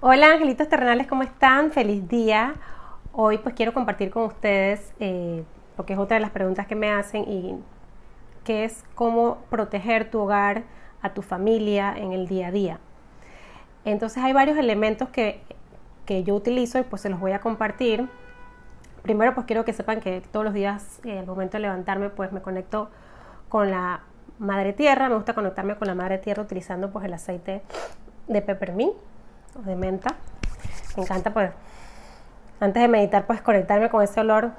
Hola angelitos terrenales, ¿cómo están? Feliz día. Hoy pues quiero compartir con ustedes, eh, porque es otra de las preguntas que me hacen, y que es cómo proteger tu hogar, a tu familia en el día a día. Entonces hay varios elementos que, que yo utilizo y pues se los voy a compartir. Primero pues quiero que sepan que todos los días eh, al momento de levantarme pues me conecto con la madre tierra, me gusta conectarme con la madre tierra utilizando pues el aceite de peppermint de menta. Me encanta pues antes de meditar pues conectarme con ese olor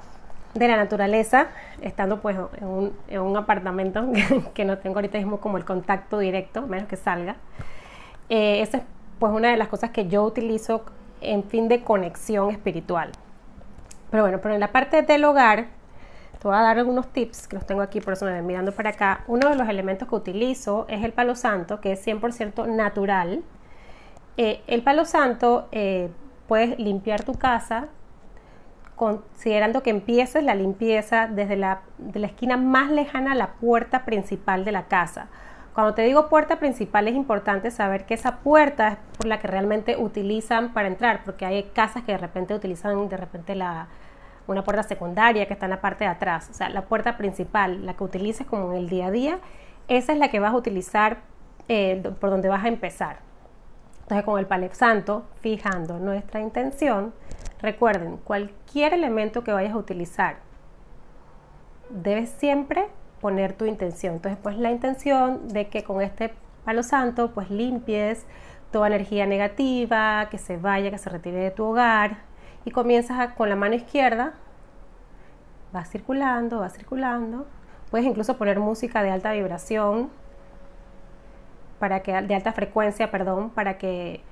de la naturaleza, estando pues en un, en un apartamento que no tengo ahorita mismo como el contacto directo, menos que salga. Eh, esa es pues una de las cosas que yo utilizo en fin de conexión espiritual. Pero bueno, pero en la parte del hogar, te voy a dar algunos tips que los tengo aquí, por eso me ven mirando para acá. Uno de los elementos que utilizo es el palo santo, que es 100% natural. Eh, el palo santo eh, puedes limpiar tu casa considerando que empieces la limpieza desde la, de la esquina más lejana a la puerta principal de la casa. Cuando te digo puerta principal es importante saber que esa puerta es por la que realmente utilizan para entrar, porque hay casas que de repente utilizan de repente la, una puerta secundaria que está en la parte de atrás. O sea, la puerta principal, la que utilices como en el día a día, esa es la que vas a utilizar eh, por donde vas a empezar. Entonces con el Palo Santo, fijando nuestra intención, recuerden, cualquier elemento que vayas a utilizar, debes siempre poner tu intención. Entonces, pues la intención de que con este palo santo, pues limpies toda energía negativa, que se vaya, que se retire de tu hogar y comienzas con la mano izquierda, vas circulando, vas circulando. Puedes incluso poner música de alta vibración para que de alta frecuencia, perdón, para que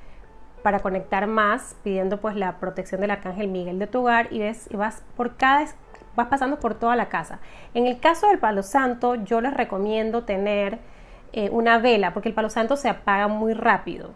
para conectar más, pidiendo pues la protección del arcángel Miguel de tu hogar y ves y vas por cada vas pasando por toda la casa. En el caso del palo santo, yo les recomiendo tener eh, una vela, porque el palo santo se apaga muy rápido.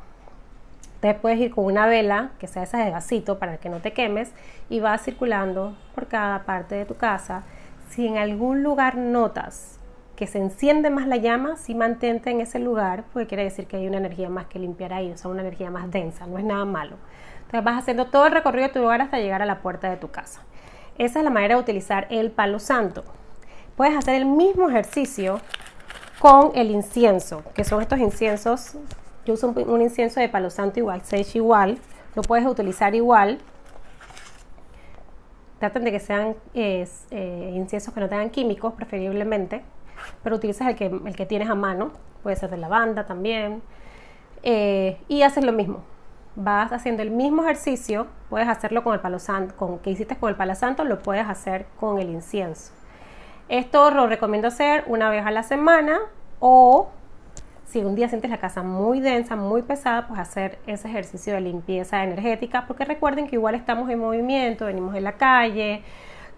Entonces puedes ir con una vela, que sea esa de vasito, para que no te quemes, y vas circulando por cada parte de tu casa. Si en algún lugar notas que se enciende más la llama, si mantente en ese lugar, porque quiere decir que hay una energía más que limpiar ahí, o sea, una energía más densa, no es nada malo. Entonces vas haciendo todo el recorrido de tu lugar hasta llegar a la puerta de tu casa. Esa es la manera de utilizar el palo santo. Puedes hacer el mismo ejercicio con el incienso, que son estos inciensos. Yo uso un, incienso de palo santo igual, sage igual, lo puedes utilizar igual. Traten de que sean eh, inciensos que no tengan químicos, preferiblemente, pero utilizas el que, el que tienes a mano, puede ser de lavanda también, eh, y haces lo mismo vas haciendo el mismo ejercicio, puedes hacerlo con el palo santo, con que hiciste con el palo santo, lo puedes hacer con el incienso. Esto lo recomiendo hacer una vez a la semana o si un día sientes la casa muy densa, muy pesada, pues hacer ese ejercicio de limpieza energética, porque recuerden que igual estamos en movimiento, venimos en la calle,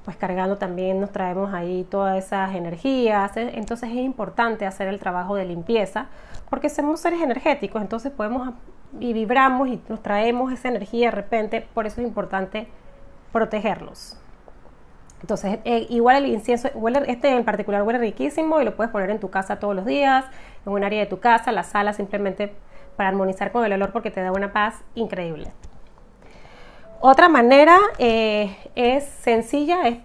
pues cargando también nos traemos ahí todas esas energías, entonces es importante hacer el trabajo de limpieza, porque somos seres energéticos, entonces podemos y vibramos y nos traemos esa energía de repente, por eso es importante protegerlos. Entonces, eh, igual el incienso, este en particular huele riquísimo y lo puedes poner en tu casa todos los días, en un área de tu casa, la sala, simplemente para armonizar con el olor porque te da una paz increíble. Otra manera eh, es sencilla, es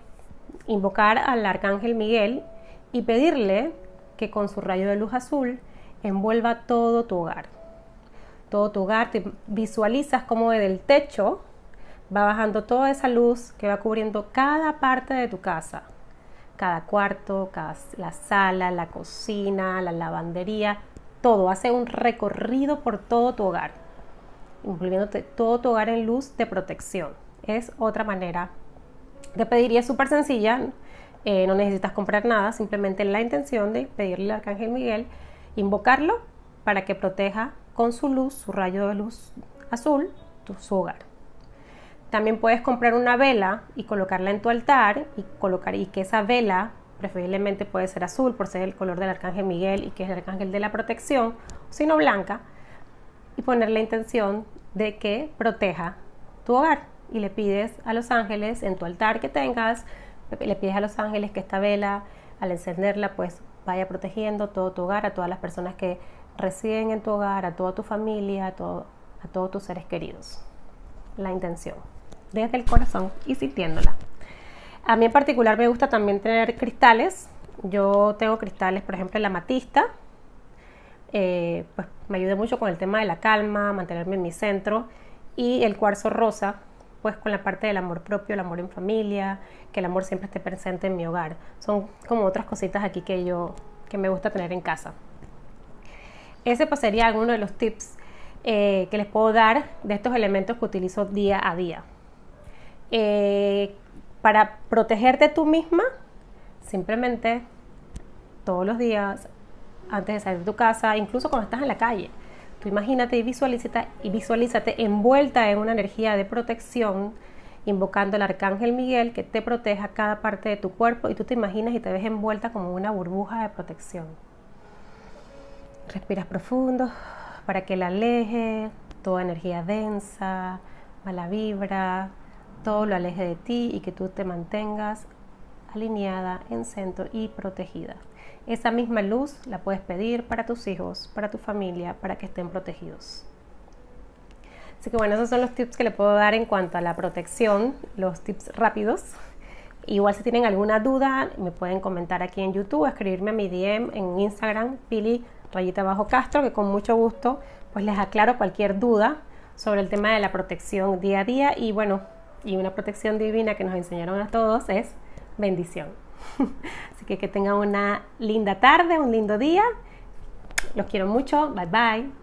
invocar al arcángel Miguel y pedirle que con su rayo de luz azul envuelva todo tu hogar. Todo tu hogar, te visualizas como desde el techo va bajando toda esa luz que va cubriendo cada parte de tu casa, cada cuarto, cada, la sala, la cocina, la lavandería, todo, hace un recorrido por todo tu hogar, incluyéndote todo tu hogar en luz de protección. Es otra manera de pedir y es súper sencilla, eh, no necesitas comprar nada, simplemente la intención de pedirle al Arcángel Miguel, invocarlo para que proteja con su luz, su rayo de luz azul, tu, su hogar. También puedes comprar una vela y colocarla en tu altar y colocar y que esa vela preferiblemente puede ser azul por ser el color del arcángel Miguel y que es el arcángel de la protección, sino blanca y poner la intención de que proteja tu hogar y le pides a los ángeles en tu altar que tengas, le pides a los ángeles que esta vela al encenderla pues vaya protegiendo todo tu hogar, a todas las personas que residen en tu hogar, a toda tu familia, a a todos tus seres queridos. La intención, desde el corazón y sintiéndola. A mí en particular me gusta también tener cristales. Yo tengo cristales, por ejemplo, la matista. Eh, pues me ayuda mucho con el tema de la calma, mantenerme en mi centro. Y el cuarzo rosa, pues con la parte del amor propio, el amor en familia, que el amor siempre esté presente en mi hogar. Son como otras cositas aquí que yo que me gusta tener en casa. Ese pues sería alguno de los tips eh, que les puedo dar de estos elementos que utilizo día a día. Eh, para protegerte tú misma, simplemente todos los días, antes de salir de tu casa, incluso cuando estás en la calle, tú imagínate y visualízate, y visualízate envuelta en una energía de protección, invocando al arcángel Miguel que te proteja cada parte de tu cuerpo y tú te imaginas y te ves envuelta como una burbuja de protección. Respiras profundo para que la aleje toda energía densa, mala vibra, todo lo aleje de ti y que tú te mantengas alineada, en centro y protegida. Esa misma luz la puedes pedir para tus hijos, para tu familia, para que estén protegidos. Así que bueno, esos son los tips que le puedo dar en cuanto a la protección, los tips rápidos. Igual si tienen alguna duda, me pueden comentar aquí en YouTube, escribirme a mi DM en Instagram, Pili rayita bajo Castro, que con mucho gusto pues les aclaro cualquier duda sobre el tema de la protección día a día y bueno, y una protección divina que nos enseñaron a todos es bendición. Así que que tengan una linda tarde, un lindo día. Los quiero mucho. Bye bye.